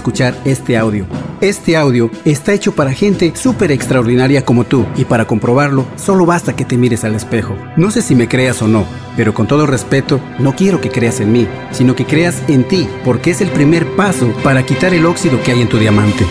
escuchar este audio. Este audio está hecho para gente súper extraordinaria como tú y para comprobarlo solo basta que te mires al espejo. No sé si me creas o no, pero con todo respeto, no quiero que creas en mí, sino que creas en ti, porque es el primer paso para quitar el óxido que hay en tu diamante.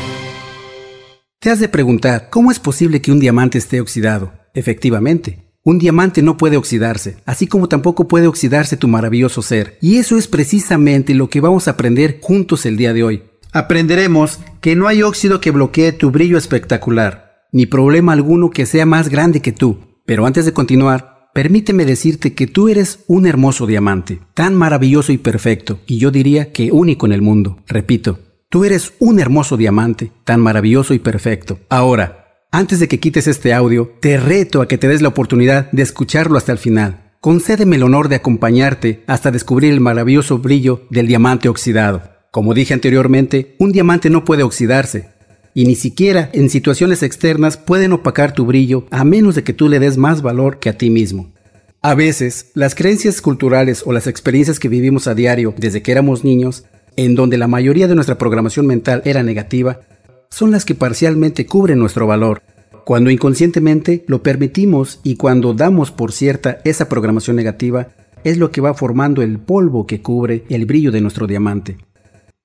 Te has de preguntar, ¿cómo es posible que un diamante esté oxidado? Efectivamente, un diamante no puede oxidarse, así como tampoco puede oxidarse tu maravilloso ser. Y eso es precisamente lo que vamos a aprender juntos el día de hoy. Aprenderemos que no hay óxido que bloquee tu brillo espectacular, ni problema alguno que sea más grande que tú. Pero antes de continuar, permíteme decirte que tú eres un hermoso diamante, tan maravilloso y perfecto, y yo diría que único en el mundo. Repito, tú eres un hermoso diamante, tan maravilloso y perfecto. Ahora, antes de que quites este audio, te reto a que te des la oportunidad de escucharlo hasta el final. Concédeme el honor de acompañarte hasta descubrir el maravilloso brillo del diamante oxidado. Como dije anteriormente, un diamante no puede oxidarse, y ni siquiera en situaciones externas pueden opacar tu brillo a menos de que tú le des más valor que a ti mismo. A veces, las creencias culturales o las experiencias que vivimos a diario desde que éramos niños, en donde la mayoría de nuestra programación mental era negativa, son las que parcialmente cubren nuestro valor, cuando inconscientemente lo permitimos y cuando damos por cierta esa programación negativa, es lo que va formando el polvo que cubre el brillo de nuestro diamante.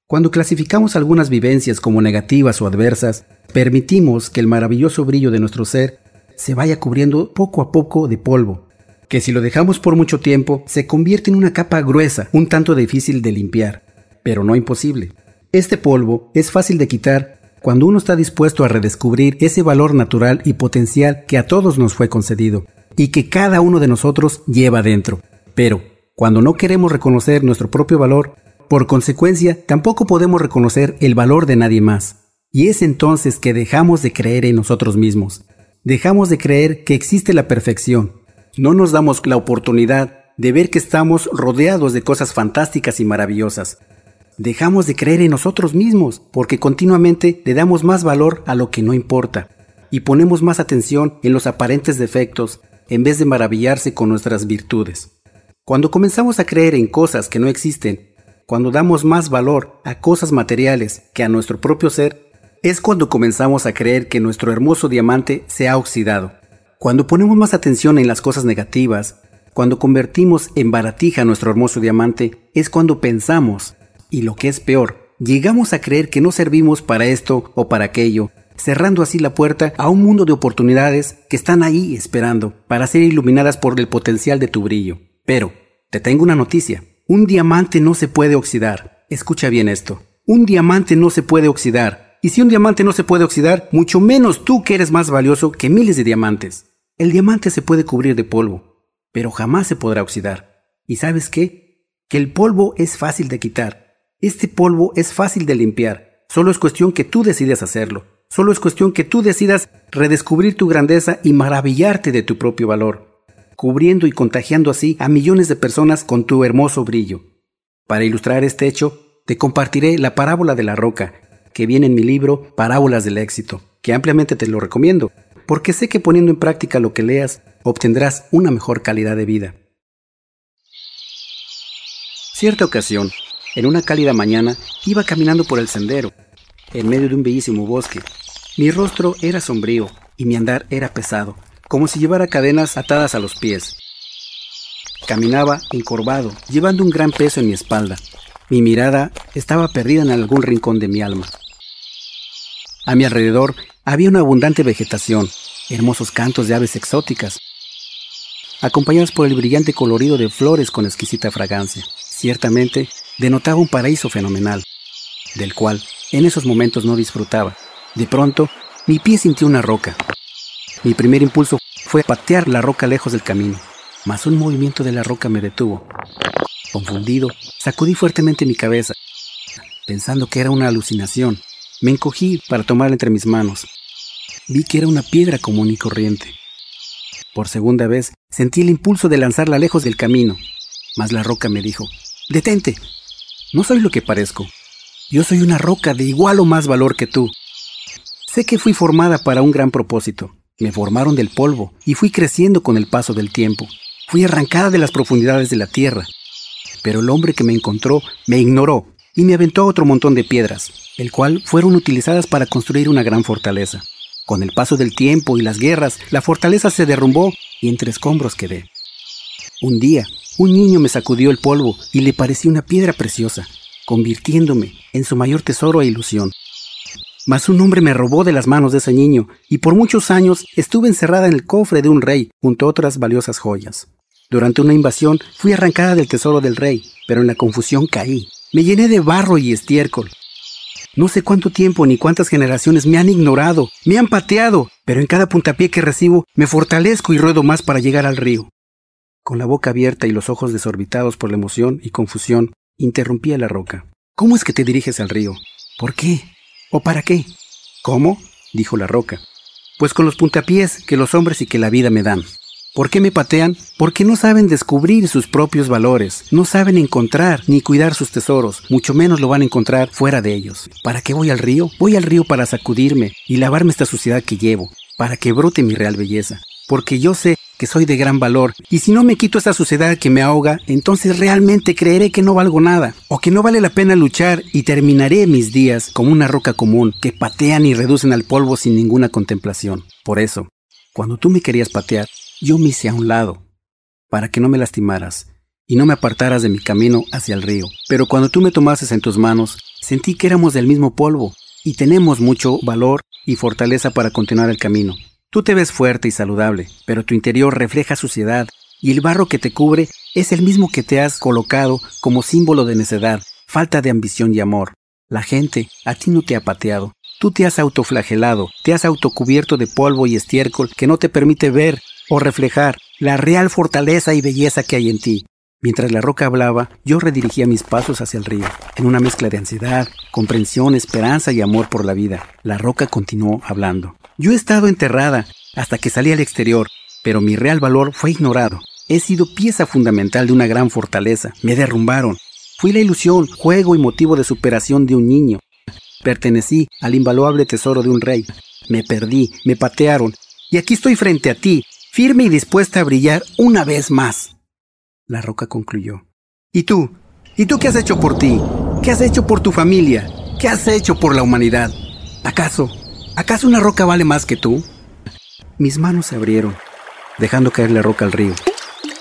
Cuando clasificamos algunas vivencias como negativas o adversas, permitimos que el maravilloso brillo de nuestro ser se vaya cubriendo poco a poco de polvo, que si lo dejamos por mucho tiempo se convierte en una capa gruesa, un tanto difícil de limpiar, pero no imposible. Este polvo es fácil de quitar cuando uno está dispuesto a redescubrir ese valor natural y potencial que a todos nos fue concedido y que cada uno de nosotros lleva dentro. Pero, cuando no queremos reconocer nuestro propio valor, por consecuencia, tampoco podemos reconocer el valor de nadie más. Y es entonces que dejamos de creer en nosotros mismos. Dejamos de creer que existe la perfección. No nos damos la oportunidad de ver que estamos rodeados de cosas fantásticas y maravillosas, dejamos de creer en nosotros mismos porque continuamente le damos más valor a lo que no importa y ponemos más atención en los aparentes defectos en vez de maravillarse con nuestras virtudes. Cuando comenzamos a creer en cosas que no existen, cuando damos más valor a cosas materiales que a nuestro propio ser, es cuando comenzamos a creer que nuestro hermoso diamante se ha oxidado. Cuando ponemos más atención en las cosas negativas, cuando convertimos en baratija nuestro hermoso diamante, es cuando pensamos y lo que es peor, llegamos a creer que no servimos para esto o para aquello, cerrando así la puerta a un mundo de oportunidades que están ahí esperando para ser iluminadas por el potencial de tu brillo. Pero, te tengo una noticia, un diamante no se puede oxidar. Escucha bien esto, un diamante no se puede oxidar. Y si un diamante no se puede oxidar, mucho menos tú que eres más valioso que miles de diamantes. El diamante se puede cubrir de polvo, pero jamás se podrá oxidar. ¿Y sabes qué? Que el polvo es fácil de quitar este polvo es fácil de limpiar, solo es cuestión que tú decidas hacerlo, solo es cuestión que tú decidas redescubrir tu grandeza y maravillarte de tu propio valor, cubriendo y contagiando así a millones de personas con tu hermoso brillo. Para ilustrar este hecho, te compartiré la parábola de la roca, que viene en mi libro Parábolas del éxito, que ampliamente te lo recomiendo, porque sé que poniendo en práctica lo que leas, obtendrás una mejor calidad de vida. Cierta ocasión, en una cálida mañana iba caminando por el sendero, en medio de un bellísimo bosque. Mi rostro era sombrío y mi andar era pesado, como si llevara cadenas atadas a los pies. Caminaba encorvado, llevando un gran peso en mi espalda. Mi mirada estaba perdida en algún rincón de mi alma. A mi alrededor había una abundante vegetación, hermosos cantos de aves exóticas, acompañados por el brillante colorido de flores con exquisita fragancia. Ciertamente, denotaba un paraíso fenomenal, del cual en esos momentos no disfrutaba. De pronto, mi pie sintió una roca. Mi primer impulso fue patear la roca lejos del camino, mas un movimiento de la roca me detuvo. Confundido, sacudí fuertemente mi cabeza, pensando que era una alucinación. Me encogí para tomarla entre mis manos. Vi que era una piedra común y corriente. Por segunda vez, sentí el impulso de lanzarla lejos del camino, mas la roca me dijo, Detente, no soy lo que parezco. Yo soy una roca de igual o más valor que tú. Sé que fui formada para un gran propósito. Me formaron del polvo y fui creciendo con el paso del tiempo. Fui arrancada de las profundidades de la tierra. Pero el hombre que me encontró me ignoró y me aventó otro montón de piedras, el cual fueron utilizadas para construir una gran fortaleza. Con el paso del tiempo y las guerras, la fortaleza se derrumbó y entre escombros quedé. Un día, un niño me sacudió el polvo y le pareció una piedra preciosa, convirtiéndome en su mayor tesoro e ilusión. Mas un hombre me robó de las manos de ese niño y por muchos años estuve encerrada en el cofre de un rey junto a otras valiosas joyas. Durante una invasión fui arrancada del tesoro del rey, pero en la confusión caí. Me llené de barro y estiércol. No sé cuánto tiempo ni cuántas generaciones me han ignorado, me han pateado, pero en cada puntapié que recibo me fortalezco y ruedo más para llegar al río. Con la boca abierta y los ojos desorbitados por la emoción y confusión, interrumpí a la roca. ¿Cómo es que te diriges al río? ¿Por qué? ¿O para qué? ¿Cómo? dijo la roca. Pues con los puntapiés que los hombres y que la vida me dan. ¿Por qué me patean? Porque no saben descubrir sus propios valores, no saben encontrar ni cuidar sus tesoros, mucho menos lo van a encontrar fuera de ellos. ¿Para qué voy al río? Voy al río para sacudirme y lavarme esta suciedad que llevo, para que brote mi real belleza, porque yo sé que soy de gran valor, y si no me quito esta suciedad que me ahoga, entonces realmente creeré que no valgo nada, o que no vale la pena luchar y terminaré mis días como una roca común que patean y reducen al polvo sin ninguna contemplación. Por eso, cuando tú me querías patear, yo me hice a un lado, para que no me lastimaras y no me apartaras de mi camino hacia el río. Pero cuando tú me tomases en tus manos, sentí que éramos del mismo polvo y tenemos mucho valor y fortaleza para continuar el camino. Tú te ves fuerte y saludable, pero tu interior refleja suciedad y el barro que te cubre es el mismo que te has colocado como símbolo de necedad, falta de ambición y amor. La gente a ti no te ha pateado. Tú te has autoflagelado, te has autocubierto de polvo y estiércol que no te permite ver o reflejar la real fortaleza y belleza que hay en ti. Mientras la roca hablaba, yo redirigía mis pasos hacia el río, en una mezcla de ansiedad, comprensión, esperanza y amor por la vida. La roca continuó hablando. Yo he estado enterrada hasta que salí al exterior, pero mi real valor fue ignorado. He sido pieza fundamental de una gran fortaleza. Me derrumbaron. Fui la ilusión, juego y motivo de superación de un niño. Pertenecí al invaluable tesoro de un rey. Me perdí, me patearon. Y aquí estoy frente a ti, firme y dispuesta a brillar una vez más. La roca concluyó. ¿Y tú? ¿Y tú qué has hecho por ti? ¿Qué has hecho por tu familia? ¿Qué has hecho por la humanidad? ¿Acaso? ¿Acaso una roca vale más que tú? Mis manos se abrieron, dejando caer la roca al río.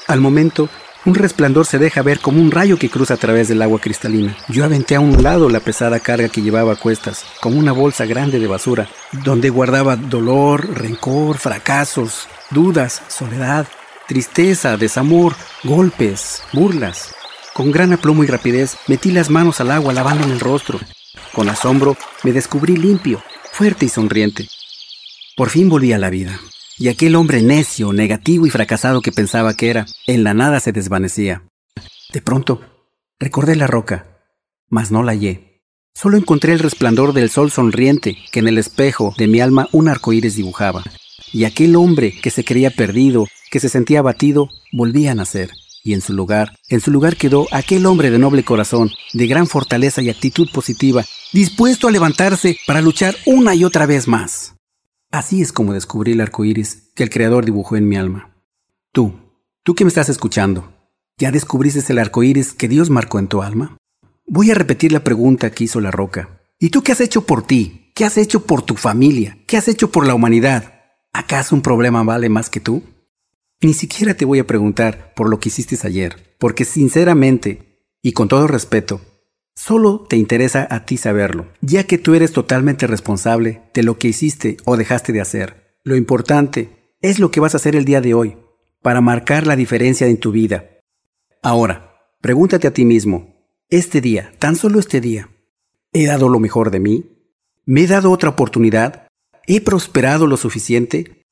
Al momento, un resplandor se deja ver como un rayo que cruza a través del agua cristalina. Yo aventé a un lado la pesada carga que llevaba a cuestas, como una bolsa grande de basura, donde guardaba dolor, rencor, fracasos, dudas, soledad, tristeza, desamor, golpes, burlas. Con gran aplomo y rapidez metí las manos al agua lavándome el rostro. Con asombro me descubrí limpio, fuerte y sonriente. Por fin volví a la vida. Y aquel hombre necio, negativo y fracasado que pensaba que era, en la nada se desvanecía. De pronto, recordé la roca, mas no la hallé. Solo encontré el resplandor del sol sonriente que en el espejo de mi alma un arco iris dibujaba. Y aquel hombre que se creía perdido, que se sentía abatido, volvía a nacer, y en su lugar, en su lugar quedó aquel hombre de noble corazón, de gran fortaleza y actitud positiva, dispuesto a levantarse para luchar una y otra vez más. Así es como descubrí el arco iris que el Creador dibujó en mi alma. Tú, tú que me estás escuchando, ¿ya descubriste el arco iris que Dios marcó en tu alma? Voy a repetir la pregunta que hizo la roca. ¿Y tú qué has hecho por ti? ¿Qué has hecho por tu familia? ¿Qué has hecho por la humanidad? ¿Acaso un problema vale más que tú? Ni siquiera te voy a preguntar por lo que hiciste ayer, porque sinceramente y con todo respeto, solo te interesa a ti saberlo, ya que tú eres totalmente responsable de lo que hiciste o dejaste de hacer. Lo importante es lo que vas a hacer el día de hoy, para marcar la diferencia en tu vida. Ahora, pregúntate a ti mismo, este día, tan solo este día, ¿he dado lo mejor de mí? ¿Me he dado otra oportunidad? ¿He prosperado lo suficiente?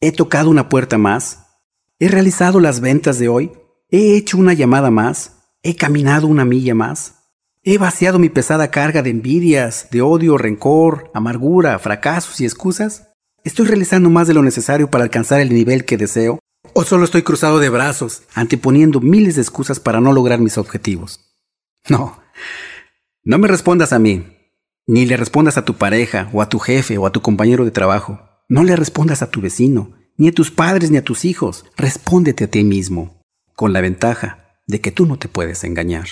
¿He tocado una puerta más? ¿He realizado las ventas de hoy? ¿He hecho una llamada más? ¿He caminado una milla más? ¿He vaciado mi pesada carga de envidias, de odio, rencor, amargura, fracasos y excusas? ¿Estoy realizando más de lo necesario para alcanzar el nivel que deseo? ¿O solo estoy cruzado de brazos, anteponiendo miles de excusas para no lograr mis objetivos? No, no me respondas a mí, ni le respondas a tu pareja, o a tu jefe, o a tu compañero de trabajo. No le respondas a tu vecino, ni a tus padres ni a tus hijos. Respóndete a ti mismo, con la ventaja de que tú no te puedes engañar.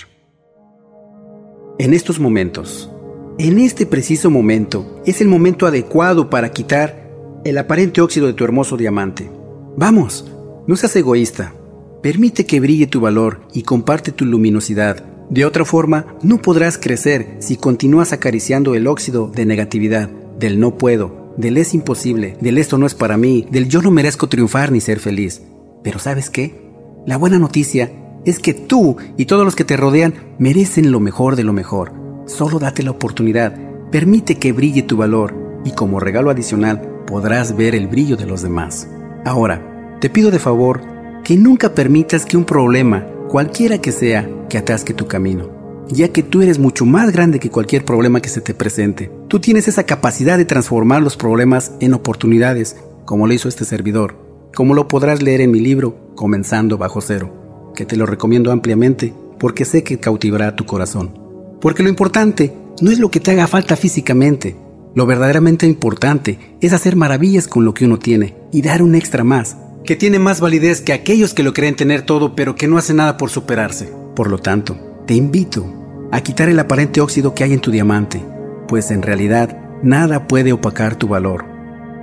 En estos momentos, en este preciso momento, es el momento adecuado para quitar el aparente óxido de tu hermoso diamante. Vamos, no seas egoísta. Permite que brille tu valor y comparte tu luminosidad. De otra forma, no podrás crecer si continúas acariciando el óxido de negatividad, del no puedo, del es imposible, del esto no es para mí, del yo no merezco triunfar ni ser feliz. Pero ¿sabes qué? La buena noticia es que tú y todos los que te rodean merecen lo mejor de lo mejor. Solo date la oportunidad, permite que brille tu valor y como regalo adicional podrás ver el brillo de los demás. Ahora, te pido de favor que nunca permitas que un problema, cualquiera que sea, que atasque tu camino, ya que tú eres mucho más grande que cualquier problema que se te presente. Tú tienes esa capacidad de transformar los problemas en oportunidades, como lo hizo este servidor, como lo podrás leer en mi libro Comenzando bajo cero, que te lo recomiendo ampliamente porque sé que cautivará tu corazón. Porque lo importante no es lo que te haga falta físicamente, lo verdaderamente importante es hacer maravillas con lo que uno tiene y dar un extra más, que tiene más validez que aquellos que lo creen tener todo pero que no hacen nada por superarse. Por lo tanto, te invito a quitar el aparente óxido que hay en tu diamante, pues en realidad nada puede opacar tu valor.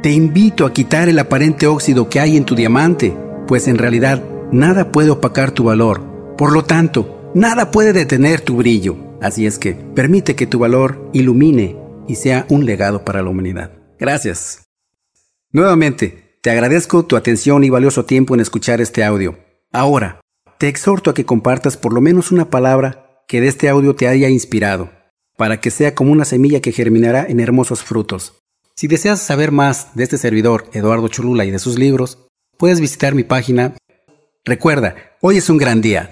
Te invito a quitar el aparente óxido que hay en tu diamante, pues en realidad nada puede opacar tu valor. Por lo tanto, nada puede detener tu brillo. Así es que permite que tu valor ilumine y sea un legado para la humanidad. Gracias. Nuevamente, te agradezco tu atención y valioso tiempo en escuchar este audio. Ahora, te exhorto a que compartas por lo menos una palabra que de este audio te haya inspirado, para que sea como una semilla que germinará en hermosos frutos. Si deseas saber más de este servidor, Eduardo Cholula, y de sus libros, puedes visitar mi página. Recuerda, hoy es un gran día.